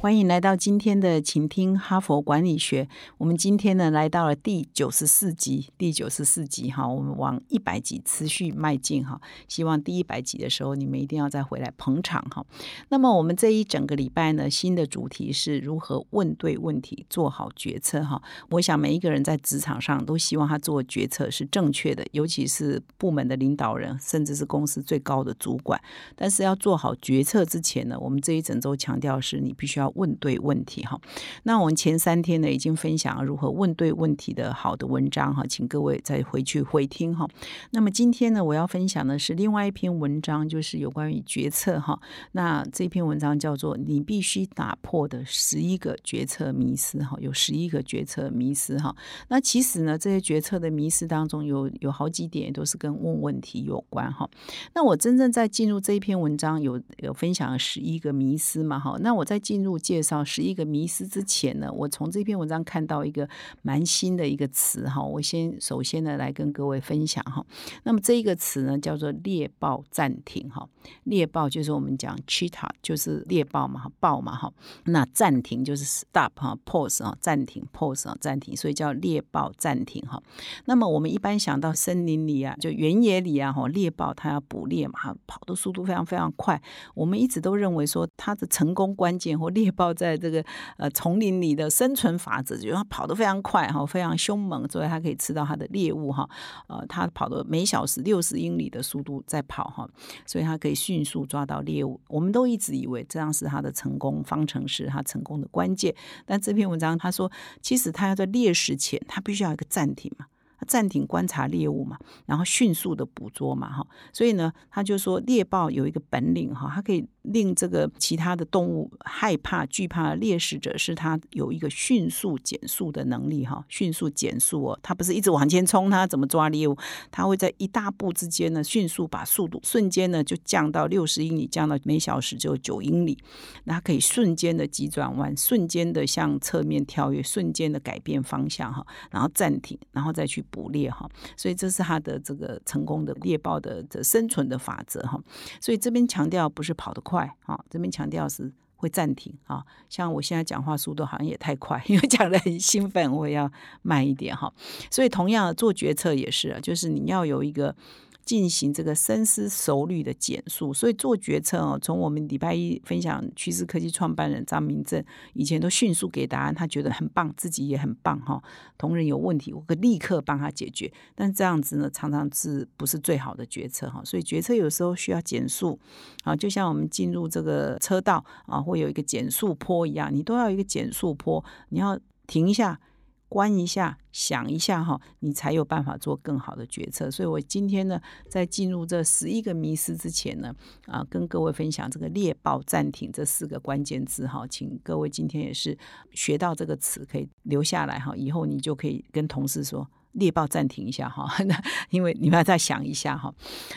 欢迎来到今天的，请听哈佛管理学。我们今天呢来到了第九十四集，第九十四集哈，我们往一百集持续迈进哈。希望第一百集的时候，你们一定要再回来捧场哈。那么我们这一整个礼拜呢，新的主题是如何问对问题，做好决策哈。我想每一个人在职场上都希望他做决策是正确的，尤其是部门的领导人，甚至是公司最高的主管。但是要做好决策之前呢，我们这一整周强调是你必须要。问对问题哈，那我们前三天呢已经分享了如何问对问题的好的文章哈，请各位再回去回听哈。那么今天呢，我要分享的是另外一篇文章，就是有关于决策哈。那这篇文章叫做“你必须打破的十一个决策迷思”哈，有十一个决策迷思哈。那其实呢，这些决策的迷思当中有有好几点都是跟问问题有关哈。那我真正在进入这一篇文章有有分享了十一个迷思嘛哈。那我在进入。介绍十一个迷思之前呢，我从这篇文章看到一个蛮新的一个词哈，我先首先呢来跟各位分享哈。那么这一个词呢叫做猎豹暂停哈，猎豹就是我们讲 cheeta 就是猎豹嘛，豹嘛哈。那暂停就是 stop 哈，pause 啊，暂停 pause 啊，暂停，所以叫猎豹暂停哈。那么我们一般想到森林里啊，就原野里啊哈，猎豹它要捕猎嘛，它跑的速度非常非常快。我们一直都认为说它的成功关键或猎豹在这个呃丛林里的生存法则，就是它跑得非常快哈，非常凶猛，所以它可以吃到它的猎物哈。呃，它跑的每小时六十英里的速度在跑哈，所以它可以迅速抓到猎物。我们都一直以为这样是它的成功方程式，它成功的关键。但这篇文章他说，其实它要在猎食前，它必须要一个暂停嘛。暂停观察猎物嘛，然后迅速的捕捉嘛，哈，所以呢，他就说猎豹有一个本领哈，它可以令这个其他的动物害怕惧怕猎食者，是它有一个迅速减速的能力哈，迅速减速哦，它不是一直往前冲，它怎么抓猎物？它会在一大步之间呢，迅速把速度瞬间呢就降到六十英里，降到每小时只有九英里，那它可以瞬间的急转弯，瞬间的向侧面跳跃，瞬间的改变方向哈，然后暂停，然后再去。捕猎哈，所以这是它的这个成功的猎豹的这生存的法则哈。所以这边强调不是跑得快啊，这边强调是会暂停啊。像我现在讲话速度好像也太快，因为讲的很兴奋，我也要慢一点哈。所以同样做决策也是，就是你要有一个。进行这个深思熟虑的减速，所以做决策哦。从我们礼拜一分享趋势科技创办人张明正，以前都迅速给答案，他觉得很棒，自己也很棒哈。同仁有问题，我可立刻帮他解决。但这样子呢，常常是不是最好的决策哈？所以决策有时候需要减速啊，就像我们进入这个车道啊，会有一个减速坡一样，你都要一个减速坡，你要停一下。关一下，想一下哈，你才有办法做更好的决策。所以我今天呢，在进入这十一个迷思之前呢，啊，跟各位分享这个猎豹暂停这四个关键字哈，请各位今天也是学到这个词，可以留下来哈，以后你就可以跟同事说。猎豹暂停一下哈，那因为你们要再想一下哈。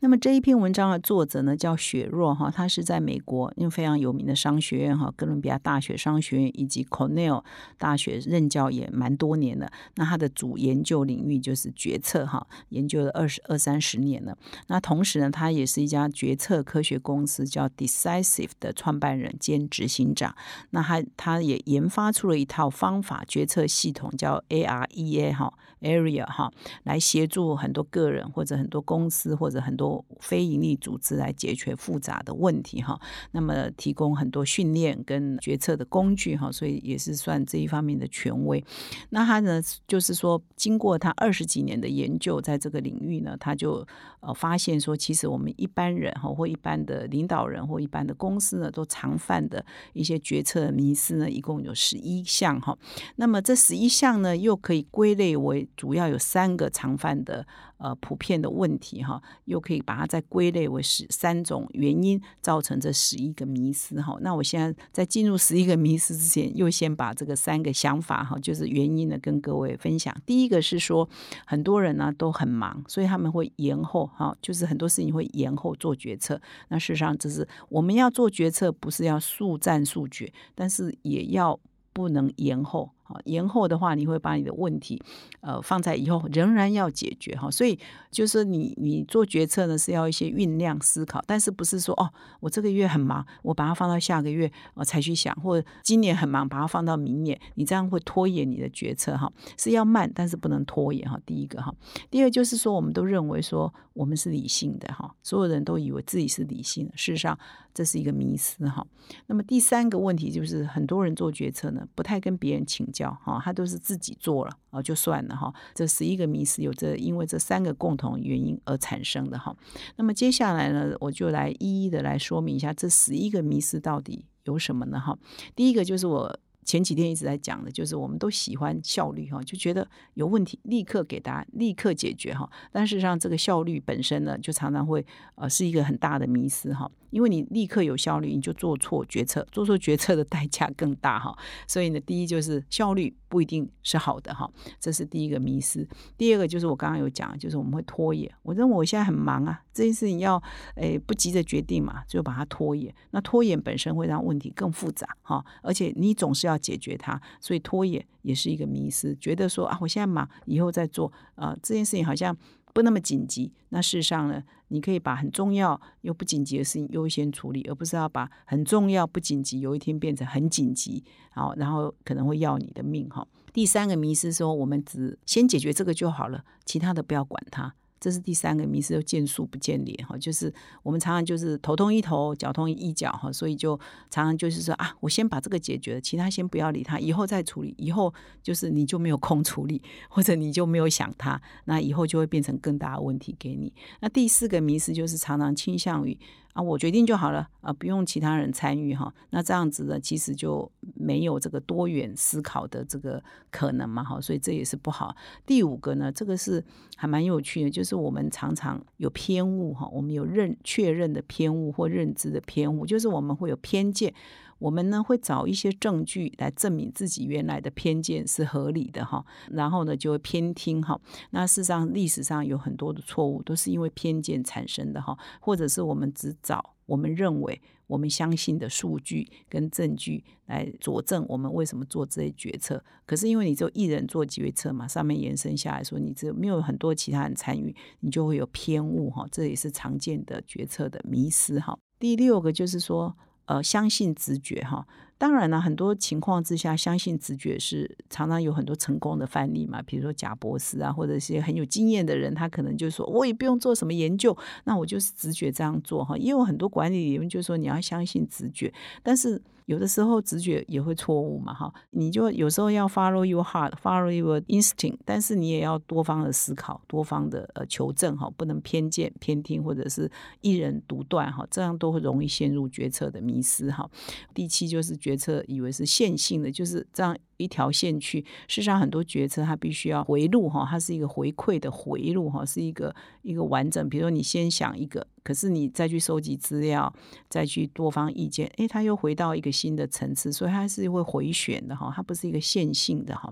那么这一篇文章的作者呢叫雪若哈，他是在美国因为非常有名的商学院哈，哥伦比亚大学商学院以及 Cornell 大学任教也蛮多年了。那他的主研究领域就是决策哈，研究了二十二三十年了。那同时呢，他也是一家决策科学公司叫 Decisive 的创办人兼执行长。那他他也研发出了一套方法决策系统叫 AREA 哈。area 哈，来协助很多个人或者很多公司或者很多非营利组织来解决复杂的问题哈。那么提供很多训练跟决策的工具哈，所以也是算这一方面的权威。那他呢，就是说经过他二十几年的研究，在这个领域呢，他就呃发现说，其实我们一般人哈或一般的领导人或一般的公司呢，都常犯的一些决策迷思呢，一共有十一项哈。那么这十一项呢，又可以归类为主要有三个常犯的呃普遍的问题哈，又可以把它再归类为十三种原因造成这十一个迷思哈。那我现在在进入十一个迷思之前，又先把这个三个想法哈，就是原因呢跟各位分享。第一个是说，很多人呢都很忙，所以他们会延后哈，就是很多事情会延后做决策。那事实上，这是我们要做决策，不是要速战速决，但是也要不能延后。好，延后的话，你会把你的问题，呃，放在以后仍然要解决哈。所以就是你你做决策呢是要一些酝酿思考，但是不是说哦，我这个月很忙，我把它放到下个月呃才去想，或者今年很忙，把它放到明年，你这样会拖延你的决策哈。是要慢，但是不能拖延哈。第一个哈，第二就是说，我们都认为说我们是理性的哈，所有人都以为自己是理性的，事实上这是一个迷思哈。那么第三个问题就是很多人做决策呢，不太跟别人请。教哈，他都是自己做了啊，就算了哈。这十一个迷思有这，因为这三个共同原因而产生的哈。那么接下来呢，我就来一一的来说明一下这十一个迷思到底有什么呢？哈，第一个就是我。前几天一直在讲的，就是我们都喜欢效率哈，就觉得有问题立刻给答案，立刻解决哈。但事实上，这个效率本身呢，就常常会呃是一个很大的迷思哈。因为你立刻有效率，你就做错决策，做错决策的代价更大哈。所以呢，第一就是效率不一定是好的哈，这是第一个迷思。第二个就是我刚刚有讲，就是我们会拖延。我认为我现在很忙啊，这件事情要诶不急着决定嘛，就把它拖延。那拖延本身会让问题更复杂哈，而且你总是要。解决它，所以拖延也是一个迷失。觉得说啊，我现在忙，以后再做啊，这件事情好像不那么紧急。那事实上呢，你可以把很重要又不紧急的事情优先处理，而不是要把很重要不紧急有一天变成很紧急，好，然后可能会要你的命哈。第三个迷失说，我们只先解决这个就好了，其他的不要管它。这是第三个迷思，又见树不见脸哈，就是我们常常就是头痛一头，脚痛一脚哈，所以就常常就是说啊，我先把这个解决了，其他先不要理他，以后再处理，以后就是你就没有空处理，或者你就没有想他，那以后就会变成更大的问题给你。那第四个迷思就是常常倾向于。啊，我决定就好了啊，不用其他人参与哈。那这样子呢，其实就没有这个多元思考的这个可能嘛哈，所以这也是不好。第五个呢，这个是还蛮有趣的，就是我们常常有偏误哈，我们有认确认的偏误或认知的偏误，就是我们会有偏见。我们呢会找一些证据来证明自己原来的偏见是合理的哈，然后呢就会偏听哈。那事实上历史上有很多的错误都是因为偏见产生的哈，或者是我们只找我们认为我们相信的数据跟证据来佐证我们为什么做这些决策。可是因为你只有一人做决策嘛，上面延伸下来说你只有没有很多其他人参与，你就会有偏误哈，这也是常见的决策的迷失哈。第六个就是说。呃，相信直觉哈。当然了，很多情况之下，相信直觉是常常有很多成功的范例嘛。比如说贾博士啊，或者一些很有经验的人，他可能就说，我也不用做什么研究，那我就是直觉这样做哈。也有很多管理理论就说你要相信直觉，但是。有的时候直觉也会错误嘛，哈，你就有时候要 follow your heart，follow your instinct，但是你也要多方的思考，多方的呃求证，哈，不能偏见、偏听或者是一人独断，哈，这样都会容易陷入决策的迷失，哈。第七就是决策以为是线性的，就是这样。一条线去，事实上很多决策它必须要回路哈，它是一个回馈的回路哈，是一个一个完整。比如说你先想一个，可是你再去收集资料，再去多方意见，诶，它又回到一个新的层次，所以它是会回旋的哈，它不是一个线性的哈。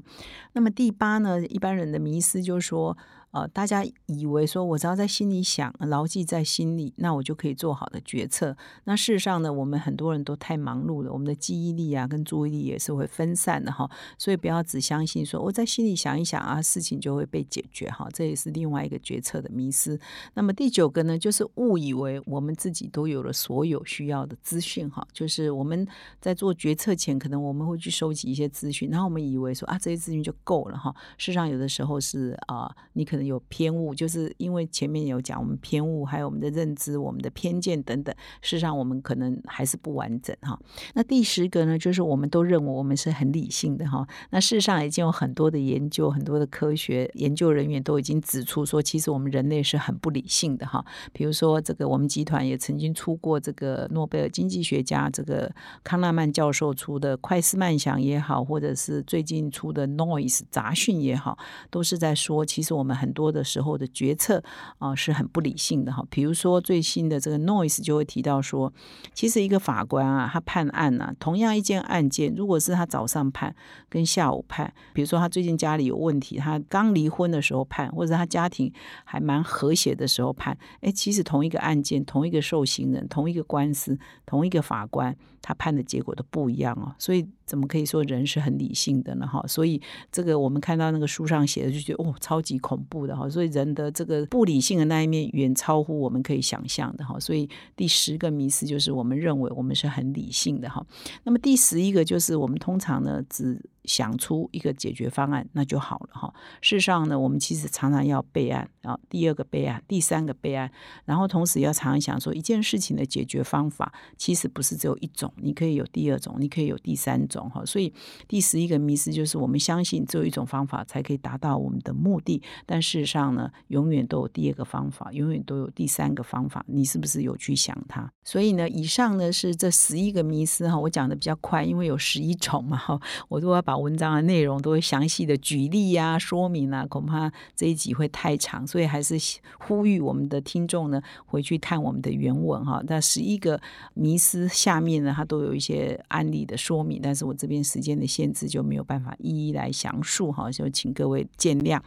那么第八呢，一般人的迷思就是说。呃，大家以为说，我只要在心里想，牢记在心里，那我就可以做好的决策。那事实上呢，我们很多人都太忙碌了，我们的记忆力啊，跟注意力也是会分散的哈。所以不要只相信说我在心里想一想啊，事情就会被解决哈。这也是另外一个决策的迷失。那么第九个呢，就是误以为我们自己都有了所有需要的资讯哈。就是我们在做决策前，可能我们会去收集一些资讯，然后我们以为说啊，这些资讯就够了哈。事实上，有的时候是啊，你可能。有偏误，就是因为前面有讲我们偏误，还有我们的认知、我们的偏见等等，事实上我们可能还是不完整哈。那第十个呢，就是我们都认为我们是很理性的哈。那事实上已经有很多的研究，很多的科学研究人员都已经指出说，其实我们人类是很不理性的哈。比如说这个我们集团也曾经出过这个诺贝尔经济学家这个康纳曼教授出的《快思慢想》也好，或者是最近出的《Noise》杂讯也好，都是在说，其实我们很多的时候的决策啊是很不理性的哈。比如说最新的这个《Noise》就会提到说，其实一个法官啊，他判案啊，同样一件案件，如果是他早上判跟下午判，比如说他最近家里有问题，他刚离婚的时候判，或者他家庭还蛮和谐的时候判，哎，其实同一个案件，同一个受刑人，同一个官司，同一个法官，他判的结果都不一样哦，所以。怎么可以说人是很理性的呢？哈，所以这个我们看到那个书上写的，就觉得哦，超级恐怖的哈。所以人的这个不理性的那一面，远超乎我们可以想象的哈。所以第十个迷思就是我们认为我们是很理性的哈。那么第十一个就是我们通常呢只想出一个解决方案那就好了哈。事实上呢，我们其实常常要备案啊，第二个备案，第三个备案，然后同时要常常想说一件事情的解决方法其实不是只有一种，你可以有第二种，你可以有第三种。哈，所以第十一个迷思就是我们相信只有一种方法才可以达到我们的目的，但事实上呢，永远都有第二个方法，永远都有第三个方法。你是不是有去想它？所以呢，以上呢是这十一个迷思哈，我讲的比较快，因为有十一种嘛哈，我都要把文章的内容都会详细的举例呀、说明啊，恐怕这一集会太长，所以还是呼吁我们的听众呢回去看我们的原文哈。那十一个迷思下面呢，它都有一些案例的说明，但是。我这边时间的限制就没有办法一一来详述哈，就请各位见谅。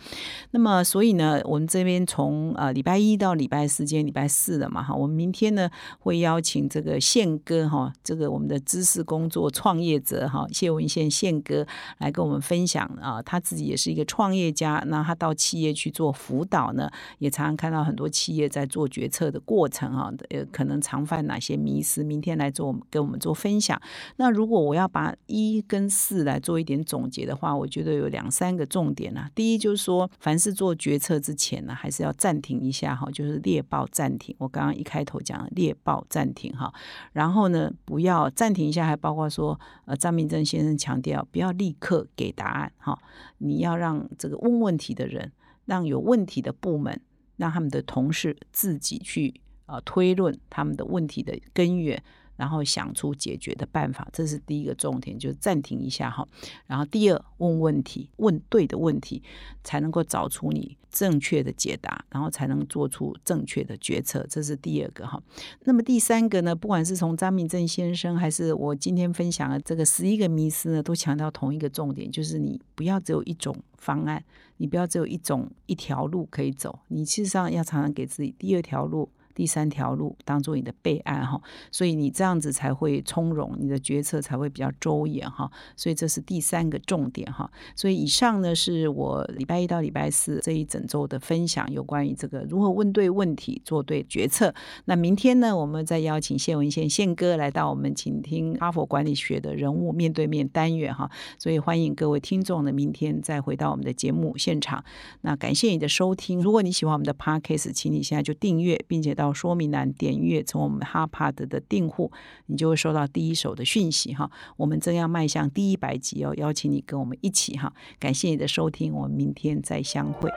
那么，所以呢，我们这边从呃礼拜一到礼拜四，今天礼拜四了嘛哈，我们明天呢会邀请这个宪哥哈，这个我们的知识工作创业者哈，谢文宪宪哥来跟我们分享啊，他自己也是一个创业家，那他到企业去做辅导呢，也常常看到很多企业在做决策的过程哈，呃，可能常犯哪些迷思，明天来做跟我们做分享。那如果我要把一跟四来做一点总结的话，我觉得有两三个重点啊。第一就是说，凡是做决策之前呢，还是要暂停一下哈，就是猎豹暂停。我刚刚一开头讲猎豹暂停哈，然后呢，不要暂停一下，还包括说，呃，张明正先生强调，不要立立刻给答案哈，你要让这个问问题的人，让有问题的部门，让他们的同事自己去啊推论他们的问题的根源。然后想出解决的办法，这是第一个重点，就是暂停一下哈。然后第二，问问题，问对的问题，才能够找出你正确的解答，然后才能做出正确的决策，这是第二个哈。那么第三个呢？不管是从张明正先生，还是我今天分享的这个十一个迷思呢，都强调同一个重点，就是你不要只有一种方案，你不要只有一种一条路可以走，你事实上要常常给自己第二条路。第三条路当做你的备案哈，所以你这样子才会从容，你的决策才会比较周延哈。所以这是第三个重点哈。所以以上呢是我礼拜一到礼拜四这一整周的分享，有关于这个如何问对问题、做对决策。那明天呢，我们再邀请谢文宪宪哥来到我们请听哈佛管理学的人物面对面单元哈。所以欢迎各位听众呢，明天再回到我们的节目现场。那感谢你的收听，如果你喜欢我们的 podcast，请你现在就订阅，并且到。说明栏点阅从我们哈帕德的订户，你就会收到第一手的讯息哈。我们正要迈向第一百集哦，邀请你跟我们一起哈。感谢你的收听，我们明天再相会。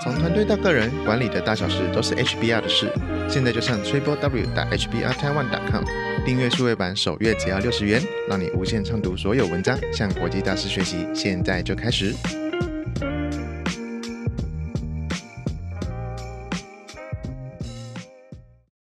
从团队到个人，管理的大小事都是 HBR 的事。现在就上 TripleW 打 HBR Taiwan.com 订阅数位版，首月只要六十元，让你无限畅读所有文章，向国际大师学习。现在就开始。